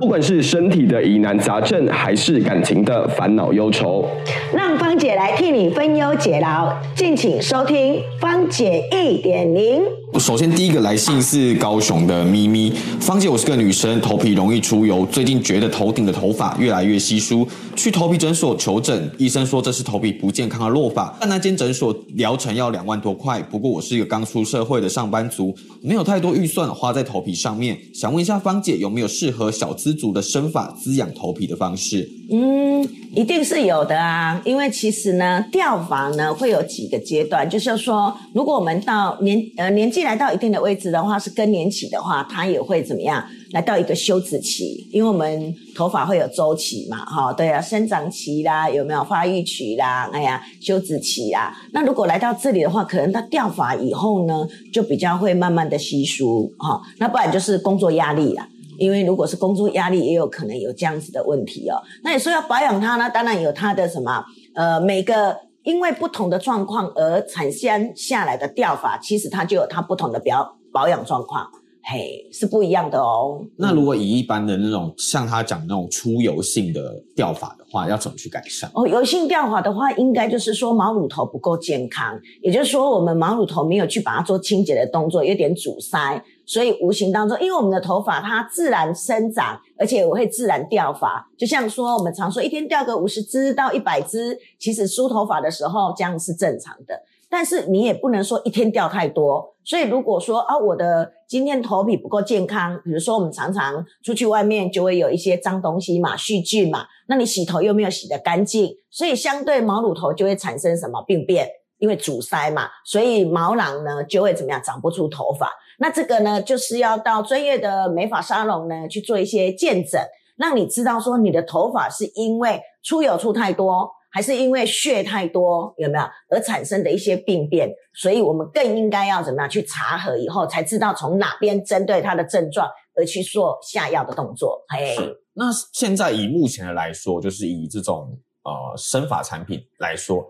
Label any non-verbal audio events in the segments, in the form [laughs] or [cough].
不管是身体的疑难杂症，还是感情的烦恼忧愁，让芳姐来替你分忧解劳，敬请收听芳姐一点零。首先，第一个来信是高雄的咪咪，芳姐，我是个女生，头皮容易出油，最近觉得头顶的头发越来越稀疏，去头皮诊所求诊，医生说这是头皮不健康的落发，但那间诊所疗程要两万多块，不过我是一个刚出社会的上班族，没有太多预算花在头皮上面，想问一下芳姐有没有适合小资族的生发滋养头皮的方式？嗯，一定是有的啊，因为其实呢，掉发呢会有几个阶段，就是说，如果我们到年呃年纪来到一定的位置的话，是更年期的话，它也会怎么样？来到一个休止期，因为我们头发会有周期嘛，哈，对啊，生长期啦，有没有发育期啦？哎呀，休止期啦。那如果来到这里的话，可能它掉发以后呢，就比较会慢慢的稀疏，哈，那不然就是工作压力啦。因为如果是工作压力，也有可能有这样子的问题哦。那你说要保养它呢？当然有它的什么？呃，每个因为不同的状况而产生下来的掉发，其实它就有它不同的表保养状况，嘿，是不一样的哦。那如果以一般的那种像他讲那种出油性的掉发的话，要怎么去改善？哦，油性掉发的话，应该就是说毛乳头不够健康，也就是说我们毛乳头没有去把它做清洁的动作，有点阻塞。所以无形当中，因为我们的头发它自然生长，而且我会自然掉发。就像说我们常说一天掉个五十支到一百支，其实梳头发的时候这样是正常的。但是你也不能说一天掉太多。所以如果说啊，我的今天头皮不够健康，比如说我们常常出去外面就会有一些脏东西嘛，细菌嘛，那你洗头又没有洗得干净，所以相对毛乳头就会产生什么病变？因为阻塞嘛，所以毛囊呢就会怎么样长不出头发。那这个呢，就是要到专业的美发沙龙呢去做一些见诊，让你知道说你的头发是因为出油出太多，还是因为血太多，有没有而产生的一些病变。所以我们更应该要怎么样去查核以后，才知道从哪边针对它的症状而去做下药的动作。嘿，那现在以目前的来说，就是以这种呃生发产品来说。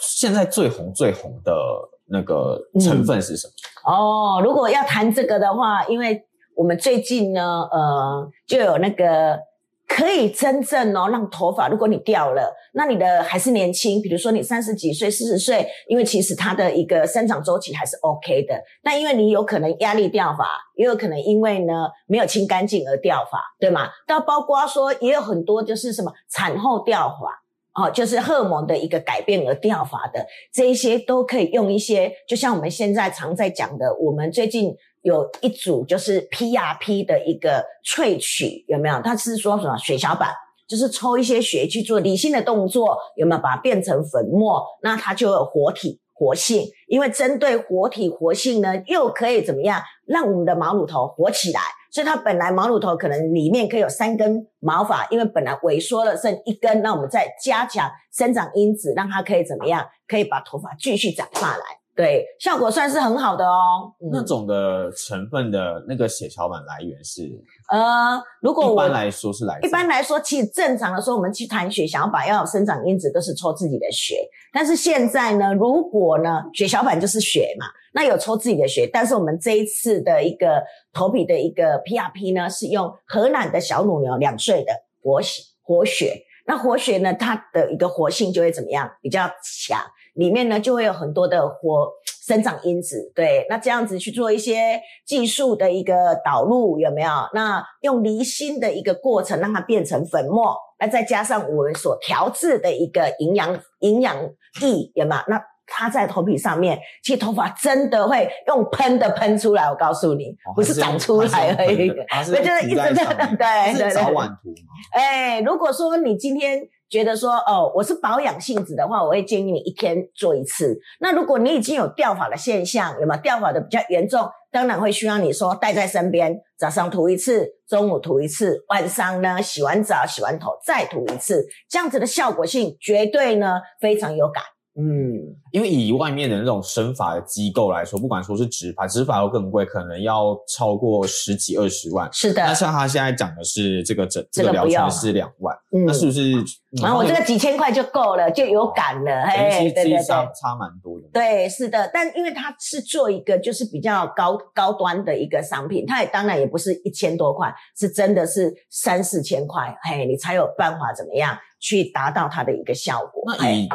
现在最红最红的那个成分是什么？哦，如果要谈这个的话，因为我们最近呢，呃，就有那个可以真正哦让头发，如果你掉了，那你的还是年轻，比如说你三十几岁、四十岁，因为其实它的一个生长周期还是 OK 的。但因为你有可能压力掉发，也有可能因为呢没有清干净而掉发，对吗？到包括说也有很多就是什么产后掉发。哦，就是荷尔蒙的一个改变而掉发的，这一些都可以用一些，就像我们现在常在讲的，我们最近有一组就是 PRP 的一个萃取，有没有？它是说什么血小板，就是抽一些血去做理性的动作，有没有把它变成粉末？那它就有活体活性，因为针对活体活性呢，又可以怎么样让我们的毛乳头活起来？所以它本来毛乳头可能里面可以有三根毛发，因为本来萎缩了剩一根，那我们再加强生长因子，让它可以怎么样？可以把头发继续长下来，对，效果算是很好的哦。那种的成分的那个血小板来源是？呃，如果一般来说是来，一般来说，其实正常的说，我们去谈血小板要有生长因子，都是抽自己的血。但是现在呢，如果呢，血小板就是血嘛，那有抽自己的血。但是我们这一次的一个头皮的一个 PRP 呢，是用荷兰的小乳牛两岁的活血活血。那活血呢，它的一个活性就会怎么样？比较强，里面呢就会有很多的活。生长因子，对，那这样子去做一些技术的一个导入，有没有？那用离心的一个过程，让它变成粉末，那再加上我们所调制的一个营养营养液，有吗？那它在头皮上面，其实头发真的会用喷的喷出来，我告诉你，不是长出来而已，那就是一直在 [laughs] 对对对，早晚涂哎，如果说你今天。觉得说哦，我是保养性质的话，我会建议你一天做一次。那如果你已经有掉发的现象，有没有掉发的比较严重？当然会需要你说带在身边，早上涂一次，中午涂一次，晚上呢洗完澡洗完头再涂一次，这样子的效果性绝对呢非常有感。嗯，因为以外面的那种生法的机构来说，不管说是植发，植发又更贵，可能要超过十几二十万。是的那，像他现在讲的是这个整这个疗程是两万，嗯那是不是？然后我这个几千块就够了，就有感了，等于嘿，其实其对对对。差差蛮多的。对，是的，但因为它是做一个就是比较高高端的一个商品，它也当然也不是一千多块，是真的是三四千块，嘿，你才有办法怎么样去达到它的一个效果。嘿那以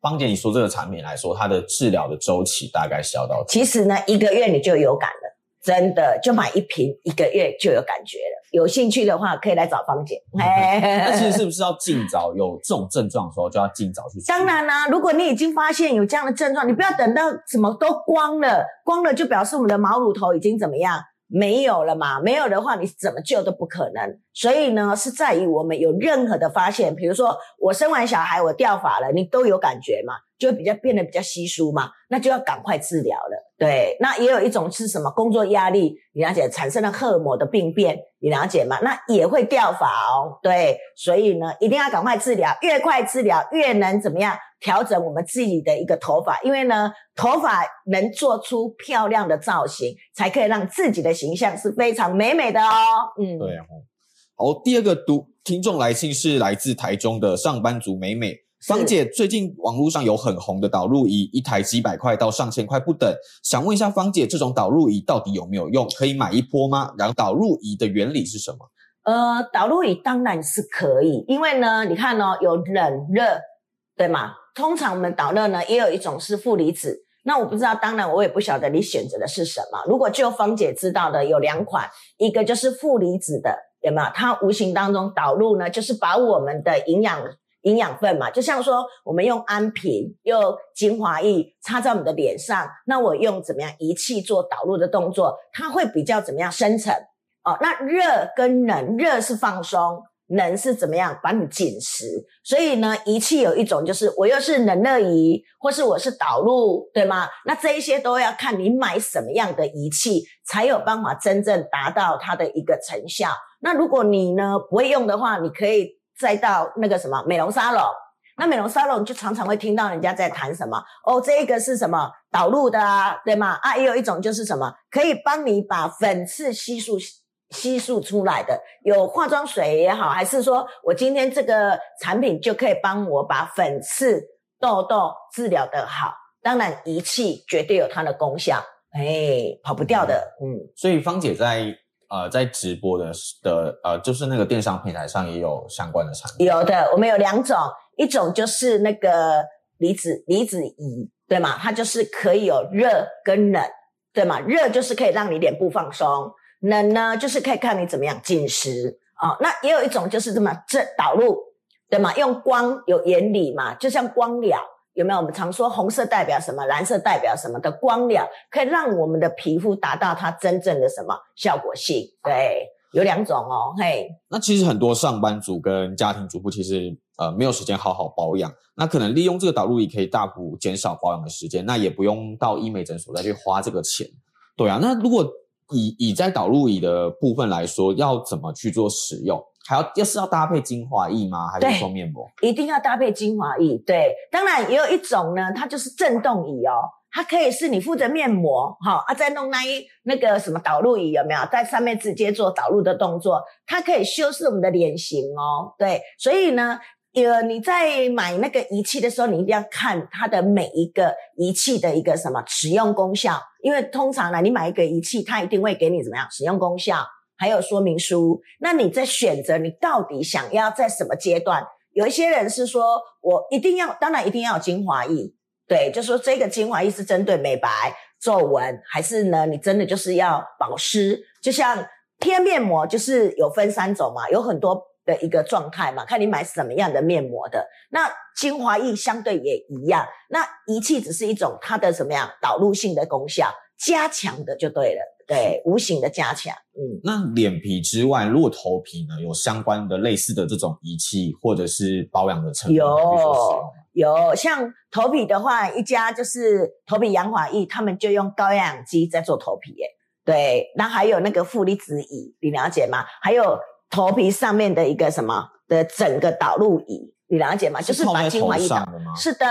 芳姐你说这个产品来说，它的治疗的周期大概是要到其实呢，一个月你就有感了，真的就买一瓶，一个月就有感觉了。有兴趣的话，可以来找芳姐。嘿那其实是不是要 [laughs] 尽早有这种症状的时候，就要尽早去？当然啦、如果你已经发现有这样的症状，你不要等到什么都光了，光了就表示我们的毛乳头已经怎么样没有了嘛？没有的话，你怎么救都不可能。所以呢，是在于我们有任何的发现，比如说我生完小孩我掉发了，你都有感觉嘛，就比较变得比较稀疏嘛，那就要赶快治疗了。对，那也有一种是什么工作压力，你了解产生了荷尔蒙的病变，你了解吗？那也会掉发哦。对，所以呢，一定要赶快治疗，越快治疗越能怎么样调整我们自己的一个头发，因为呢，头发能做出漂亮的造型，才可以让自己的形象是非常美美的哦。嗯，对哦。好，第二个读听众来信是来自台中的上班族美美。是芳姐，最近网络上有很红的导入仪，一台几百块到上千块不等。想问一下芳姐，这种导入仪到底有没有用？可以买一波吗？然后导入仪的原理是什么？呃，导入仪当然是可以，因为呢，你看哦，有冷热，对吗？通常我们导热呢，也有一种是负离子。那我不知道，当然我也不晓得你选择的是什么。如果就芳姐知道的有两款，一个就是负离子的，有没有？它无形当中导入呢，就是把我们的营养营养分嘛，就像说我们用安瓶、用精华液擦在我们的脸上，那我用怎么样仪器做导入的动作，它会比较怎么样深层哦。那热跟冷，热是放松。冷是怎么样把你紧实，所以呢，仪器有一种就是我又是冷热仪，或是我是导入，对吗？那这一些都要看你买什么样的仪器，才有办法真正达到它的一个成效。那如果你呢不会用的话，你可以再到那个什么美容沙龙。那美容沙龙就常常会听到人家在谈什么哦，这一个是什么导入的啊，对吗？啊，也有一种就是什么可以帮你把粉刺吸收吸收出来的，有化妆水也好，还是说我今天这个产品就可以帮我把粉刺、痘痘治疗的好。当然，仪器绝对有它的功效，哎，跑不掉的，嗯。所以芳姐在呃在直播的的呃，就是那个电商平台上也有相关的产品。有的，我们有两种，一种就是那个离子离子仪，对吗？它就是可以有热跟冷，对吗？热就是可以让你脸部放松，冷呢就是可以看你怎么样紧实啊、那也有一种就是这么这导入，对吗？用光有原理嘛，就像光疗。有没有？我们常说红色代表什么，蓝色代表什么的光疗，可以让我们的皮肤达到它真正的什么效果性？对，有两种哦，嘿。那其实很多上班族跟家庭主妇其实呃没有时间好好保养，那可能利用这个导入仪可以大幅减少保养的时间，那也不用到医美诊所再去花这个钱。对啊，那如果以以在导入仪的部分来说，要怎么去做使用？还要又是要搭配精华液吗？还是说面膜？一定要搭配精华液。对，当然也有一种呢，它就是震动仪哦，它可以是你敷着面膜，哈、啊，再弄那一那个什么导入仪有没有，在上面直接做导入的动作，它可以修饰我们的脸型哦。对，所以呢。呃，你在买那个仪器的时候，你一定要看它的每一个仪器的一个什么使用功效，因为通常呢，你买一个仪器，它一定会给你怎么样使用功效，还有说明书。那你在选择你到底想要在什么阶段？有一些人是说我一定要，当然一定要有精华液，对，就说这个精华液是针对美白、皱纹，还是呢你真的就是要保湿？就像贴面膜，就是有分三种嘛，有很多。的一个状态嘛，看你买什么样的面膜的。那精华液相对也一样，那仪器只是一种它的什么样导入性的功效，加强的就对了，对，无形的加强。嗯，那脸皮之外，如果头皮呢有相关的类似的这种仪器或者是保养的成分，有有像头皮的话，一家就是头皮养发液，他们就用高压氧机在做头皮耶。对，那还有那个负离子仪，你了解吗？还有头皮上面的一个什么的整个导入仪，你了解吗？就是把精华一打？是的，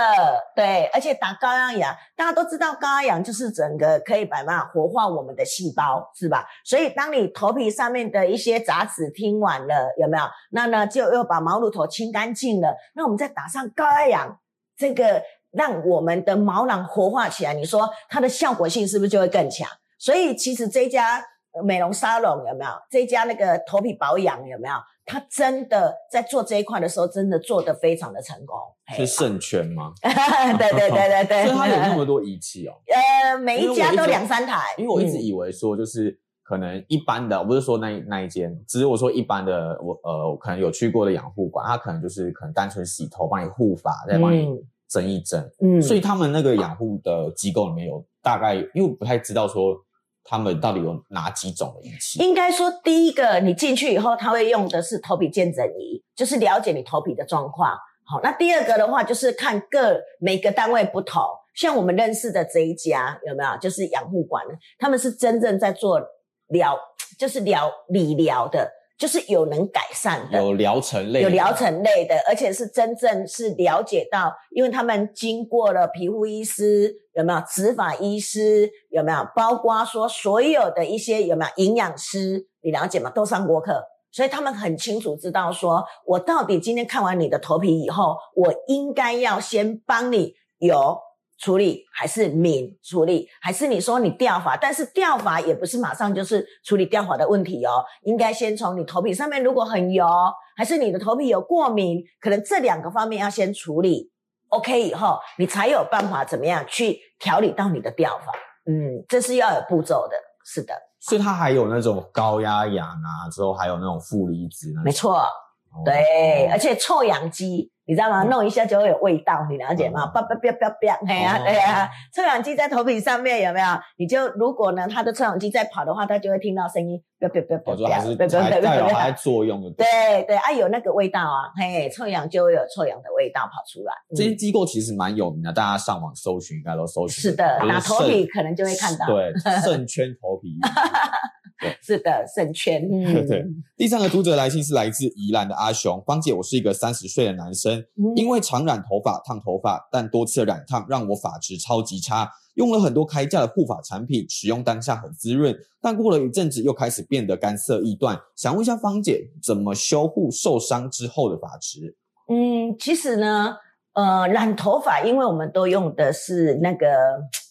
对，而且打高压氧，大家都知道高压氧就是整个可以把嘛活化我们的细胞，是吧？所以当你头皮上面的一些杂质听完了，有没有？那呢就又把毛乳头清干净了，那我们再打上高压氧，这个让我们的毛囊活化起来，你说它的效果性是不是就会更强？所以其实这家呃美容沙龙有没有？这家那个头皮保养有没有？它真的在做这一块的时候，真的做得非常的成功。是圣圈吗？对对对对对，[laughs] 所以他有那么多仪器哦。呃，每一家都两三台，因为我一直嗯以为说，就是可能一般的，我不是说那那一间，只是我说一般的，我呃，我可能有去过的养护馆，他可能就是可能单纯洗头，帮你护发，再帮你嗯蒸一蒸。嗯所以他们那个养护的机构里面有大概，因为我不太知道说他们到底有哪几种的仪器。应该说，第一个你进去以后，他会用的是头皮鉴诊仪，就是了解你头皮的状况。好，那第二个的话，就是看各每个单位不同。像我们认识的这一家有没有？就是养护馆，他们是真正在做疗，就是疗理疗的，就是有能改善的。有疗程类，有疗程类的，而且是真正是了解到，因为他们经过了皮肤医师有没有，植发医师有没有，包括说所有的一些有没有营养师，你了解吗？都上过课，所以他们很清楚知道说，我到底今天看完你的头皮以后，我应该要先帮你油处理，还是敏处理，还是你说你掉发？但是掉发也不是马上就是处理掉发的问题哦，应该先从你头皮上面如果很油，还是你的头皮有过敏，可能这两个方面要先处理。OK 以后，你才有办法怎么样去调理到你的掉发。嗯，这是要有步骤的。是的，所以它还有那种高压氧啊，之后还有那种负离子。没错。哦对，而且臭氧机，你知道吗？弄一下就会有味道，你了解吗？嗯叭叭叭叭叭，哎呀、哦对呀、臭氧机在头皮上面有没有？你就如果呢，它的臭氧机在跑的话，它就会听到声音，叭叭叭叭叭叭还代表叭它在作用的。对对啊，有那个味道啊，嘿，臭氧就会有臭氧的味道跑出来。这些嗯、机构其实蛮有名的，大家上网搜寻应该都搜寻是的，就是打头皮可能就会看到。对，圣圈头皮。[laughs] [laughs] 是的，肾圈。嗯，[laughs] 对第三个读者来信是来自宜兰的阿雄，芳姐，我是一个三十岁的男生，嗯因为常染头发、烫头发，但多次染烫让我发质超级差，用了很多开价的护发产品，使用当下很滋润，但过了一阵子又开始变得干涩易断。想问一下芳姐，怎么修护受伤之后的发质？嗯，其实呢，呃，染头发，因为我们都用的是那个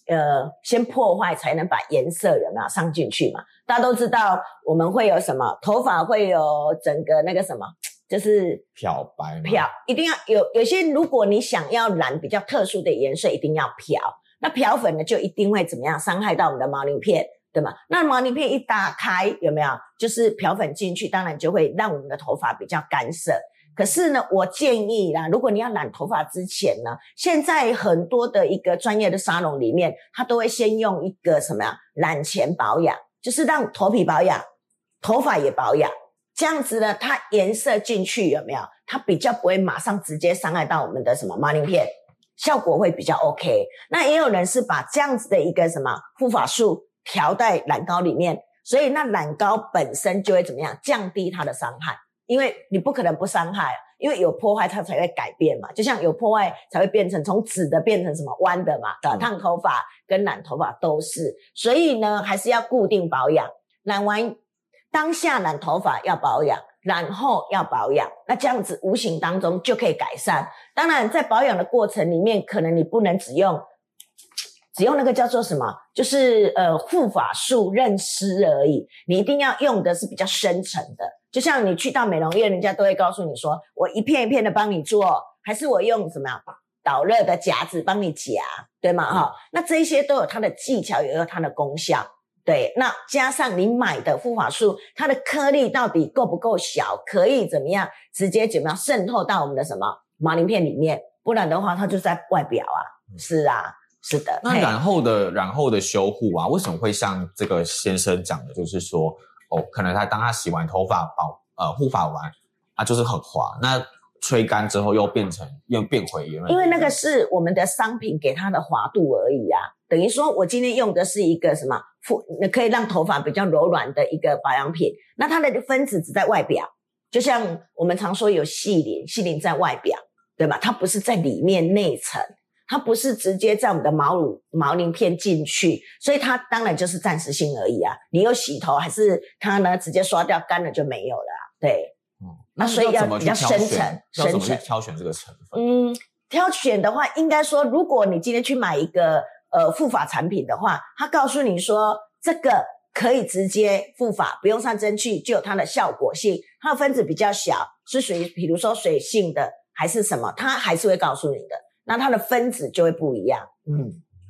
呃，先破坏才能把颜色有没有上进去嘛？大家都知道我们会有什么，头发会有整个那个什么，就是漂白？漂，一定要有有些，如果你想要染比较特殊的颜色，一定要漂。那漂粉呢，就一定会怎么样伤害到我们的毛鳞片，对吗？那毛鳞片一打开，有没有？就是漂粉进去，当然就会让我们的头发比较干涩。可是呢，我建议啦，如果你要染头发之前呢，现在很多的一个专业的沙龙里面，它都会先用一个什么呀？染前保养，就是让头皮保养，头发也保养。这样子呢，它颜色进去有没有？它比较不会马上直接伤害到我们的什么毛鳞片，效果会比较 OK。那也有人是把这样子的一个什么护发素调在染膏里面，所以那染膏本身就会怎么样降低它的伤害，因为你不可能不伤害，因为有破坏它才会改变嘛，就像有破坏才会变成从直的变成什么弯的嘛，对吧？嗯烫头发跟染头发都是，所以呢还是要固定保养，染完当下染头发要保养，然后要保养，那这样子无形当中就可以改善。当然，在保养的过程里面，可能你不能只用只用那个叫做什么，就是呃护发素润湿而已，你一定要用的是比较深层的。就像你去到美容院，人家都会告诉你说，我一片一片的帮你做，还是我用什么样导热的夹子帮你夹，对吗？哈、那这一些都有它的技巧，也有它的功效。对，那加上你买的护发素，它的颗粒到底够不够小，可以怎么样直接怎么样渗透到我们的什么毛鳞片里面？不然的话，它就在外表啊。是啊，是的。那染后的染后的修护啊，为什么会像这个先生讲的，就是说哦，可能他当他洗完头发保呃护发完他，就是很滑，那吹干之后又变成又变回原来，因为那个是我们的商品给它的滑度而已啊，等于说我今天用的是一个什么肤，可以让头发比较柔软的一个保养品，那它的分子只在外表，就像我们常说有细鳞，细鳞在外表，对吧？它不是在里面内层，它不是直接在我们的毛乳毛鳞片进去，所以它当然就是暂时性而已啊。你有洗头还是它呢？直接刷掉干了就没有了啊？对，那所以要比较深层，深层。挑选这个成分？嗯，挑选的话，应该说，如果你今天去买一个呃护发产品的话，它告诉你说这个可以直接护发，不用上蒸去，就有它的效果性。它的分子比较小，是属于比如说水性的还是什么，它还是会告诉你的。那它的分子就会不一样。嗯，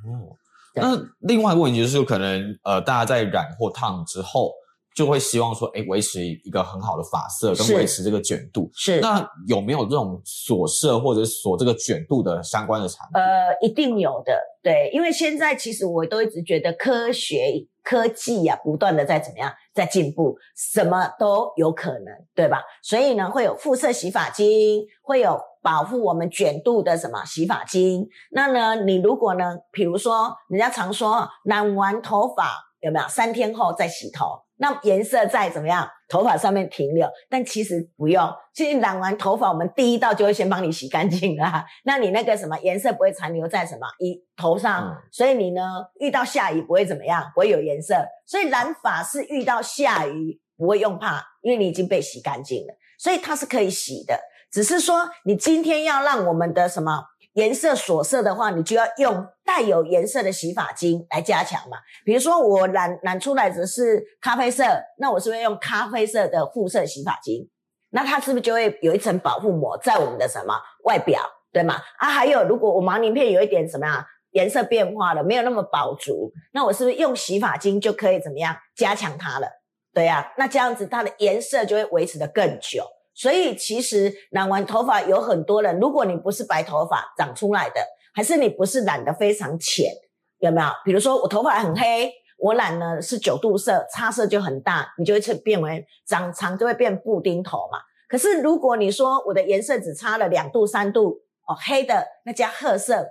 哦，那另外一个问题就是，可能呃，大家在染或烫之后，就会希望说，哎，维持一个很好的发色，跟维持这个卷度。是。那有没有这种锁色或者锁这个卷度的相关的产品？呃，一定有的，对，因为现在其实我都一直觉得科学科技呀、不断的在怎么样在进步，什么都有可能，对吧？所以呢，会有肤色洗发精，会有保护我们卷度的什么洗发精。那呢，你如果呢，比如说人家常说染完头发有没有三天后再洗头，那颜色再怎么样，头发上面停留，但其实不用，其实染完头发，我们第一道就会先帮你洗干净啦。[laughs] 那你那个什么颜色不会残留在什么一头上，嗯所以你呢遇到下雨不会怎么样，不会有颜色。所以染发是遇到下雨不会用怕，因为你已经被洗干净了，所以它是可以洗的。只是说你今天要让我们的什么颜色锁色的话，你就要用带有颜色的洗发精来加强嘛。比如说我染染出来的是咖啡色，那我是不是用咖啡色的护色洗发精？那它是不是就会有一层保护膜在我们的什么外表，对吗？啊，还有如果我毛鳞片有一点什么样颜色变化了，没有那么饱足，那我是不是用洗发精就可以怎么样加强它了？对呀、那这样子它的颜色就会维持的更久。所以其实染完头发有很多人，如果你不是白头发长出来的，还是你不是染的非常浅，有没有？比如说我头发很黑，我染呢是九度色，差色就很大，你就会变为长长就会变布丁头嘛。可是如果你说我的颜色只差了两度三度，哦，黑的那加褐色，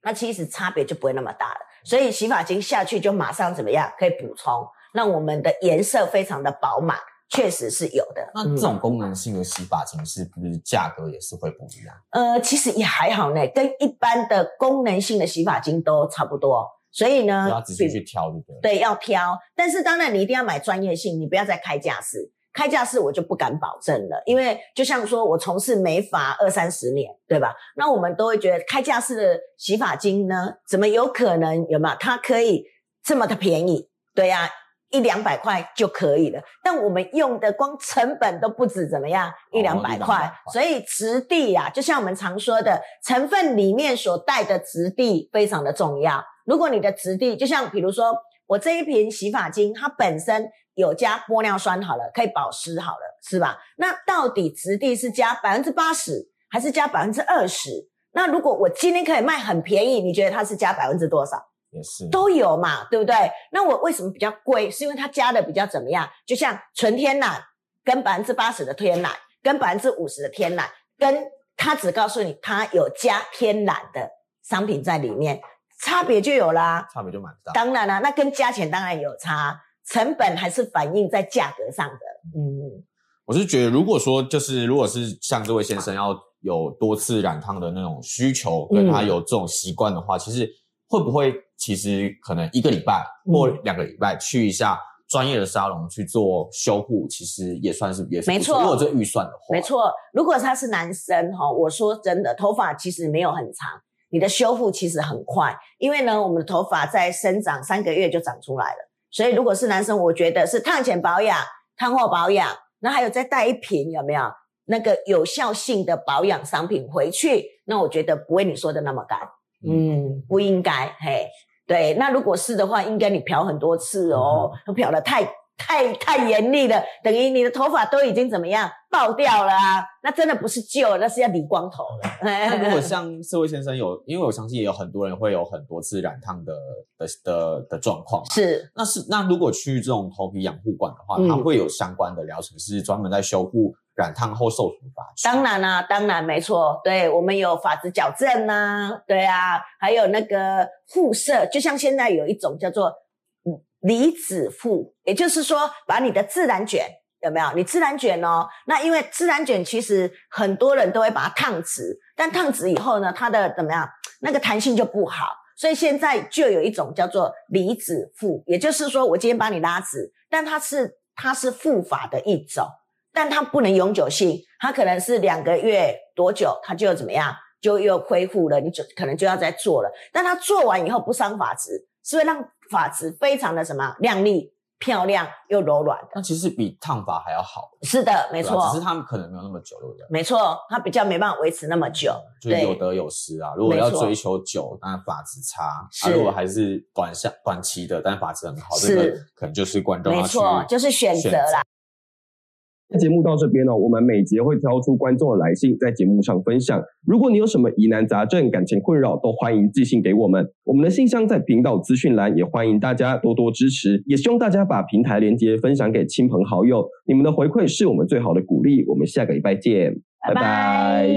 那其实差别就不会那么大了。所以洗发精下去就马上怎么样，可以补充，让我们的颜色非常的饱满，确实是有的。那这种功能性的洗发精是不是价格也是会不一样？呃，其实也还好呢，跟一般的功能性的洗发精都差不多。所以呢，要仔细比去挑，对不对？对，要挑。但是当然，你一定要买专业性，你不要再开架式。开架式我就不敢保证了，因为就像说我从事美发二三十年，对吧？那我们都会觉得开架式的洗发精呢，怎么有可能有没有？它可以这么的便宜？对呀、一两百块就可以了。但我们用的光成本都不止怎么样一两百块，所以质地呀、就像我们常说的，成分里面所带的质地非常的重要。如果你的质地，就像比如说我这一瓶洗发精，它本身有加玻尿酸好了，可以保湿好了，是吧？那到底质地是加百分之八十，还是加百分之二十？那如果我今天可以卖很便宜，你觉得它是加百分之多少？也是都有嘛，对不对？那我为什么比较贵？是因为它加的比较怎么样？就像纯天然跟百分之八十的天然，跟百分之五十的天然，跟它只告诉你它有加天然的商品在里面，差别就有啦。差别就蛮大。当然啦，那跟价钱当然有差，成本还是反映在价格上的。嗯，我是觉得，如果说就是如果是像这位先生要有多次染烫的那种需求，跟嗯他有这种习惯的话，其实会不会其实可能一个礼拜或嗯两个礼拜去一下专业的沙龙去做修护，其实也算是也是没错如果有这个预算的话，没错。如果他是男生哈，我说真的，头发其实没有很长，你的修复其实很快，因为呢，我们的头发在生长三个月就长出来了。所以如果是男生，我觉得是烫前保养、烫后保养，那还有再带一瓶有没有那个有效性的保养商品回去？那我觉得不会你说的那么干，嗯，不应该，嘿，对。那如果是的话，应该你漂很多次哦，漂的太太太严厉了，等于你的头发都已经怎么样爆掉了啊？那真的不是旧，那是要理光头了。那如果 [laughs] 像这位先生有，因为我相信也有很多人会有很多次染烫的的的的状况嘛，是那是那如果去这种头皮养护馆的话，嗯它会有相关的疗程是专门在修护染烫后受损发质。当然啦、当然没错，对我们有发质矫正呐、对啊，还有那个护色，就像现在有一种叫做嗯离子护，也就是说把你的自然卷有没有？你自然卷哦，那因为自然卷其实很多人都会把它烫直，但烫直以后呢，它的怎么样？那个弹性就不好，所以现在就有一种叫做离子复，也就是说我今天帮你拉直，但它是它是复法的一种，但它不能永久性，它可能是两个月多久，它就怎么样，就又恢复了，你就可能就要再做了，但它做完以后不伤发质，是会让发质非常的什么亮丽。漂亮又柔软的，那其实比烫发还要好。是的，没错。只是他们可能没有那么久，对不对？没错，它比较没办法维持那么久，就有得有失啊。如果要追求久，但发质差；，啊，如果还是短下短期的，但发质很好，这个可能就是观众没错，就是选择啦。节目到这边呢，我们每节会挑出观众的来信，在节目上分享。如果你有什么疑难杂症、感情困扰，都欢迎寄信给我们。我们的信箱在频道资讯栏，也欢迎大家多多支持。也希望大家把平台连接分享给亲朋好友，你们的回馈是我们最好的鼓励。我们下个礼拜见，拜拜。